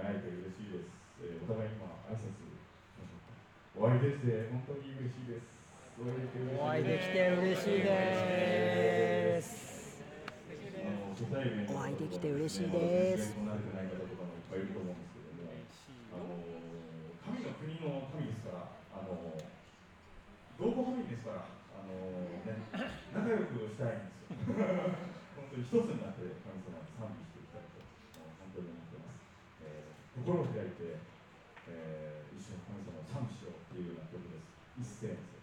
会えて嬉しいです、えーお互い今挨拶お会いできて本当に嬉しいです。お会いできて嬉しいです。お会いできて嬉しいです。まだ全然慣れてない方とかもいっぱいいると思うんです。けどもあの神の国の神です。からあの同胞神です。からあの、ね、仲良くしたいんです。よ本当に一つになって神様に賛美していきたいと本当に思ってます、えー心を開いて、えー一緒に神様を賛美しようっていうような曲です。一斉です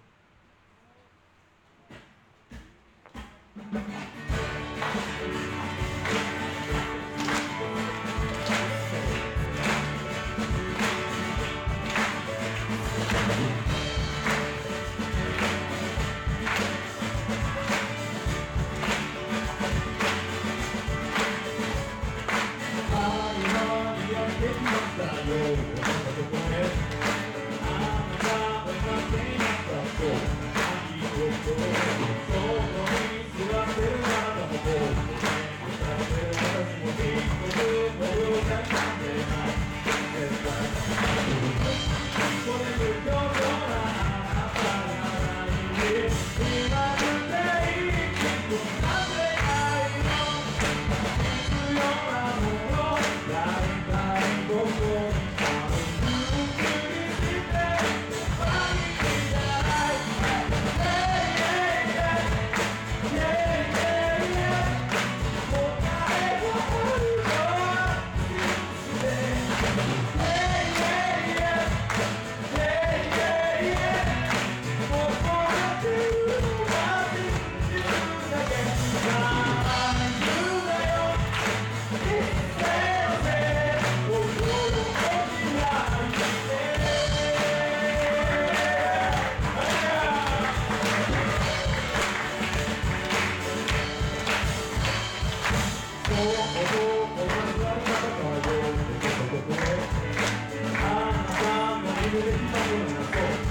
in you.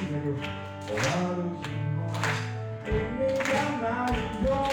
원하는 힘을 내가 말이여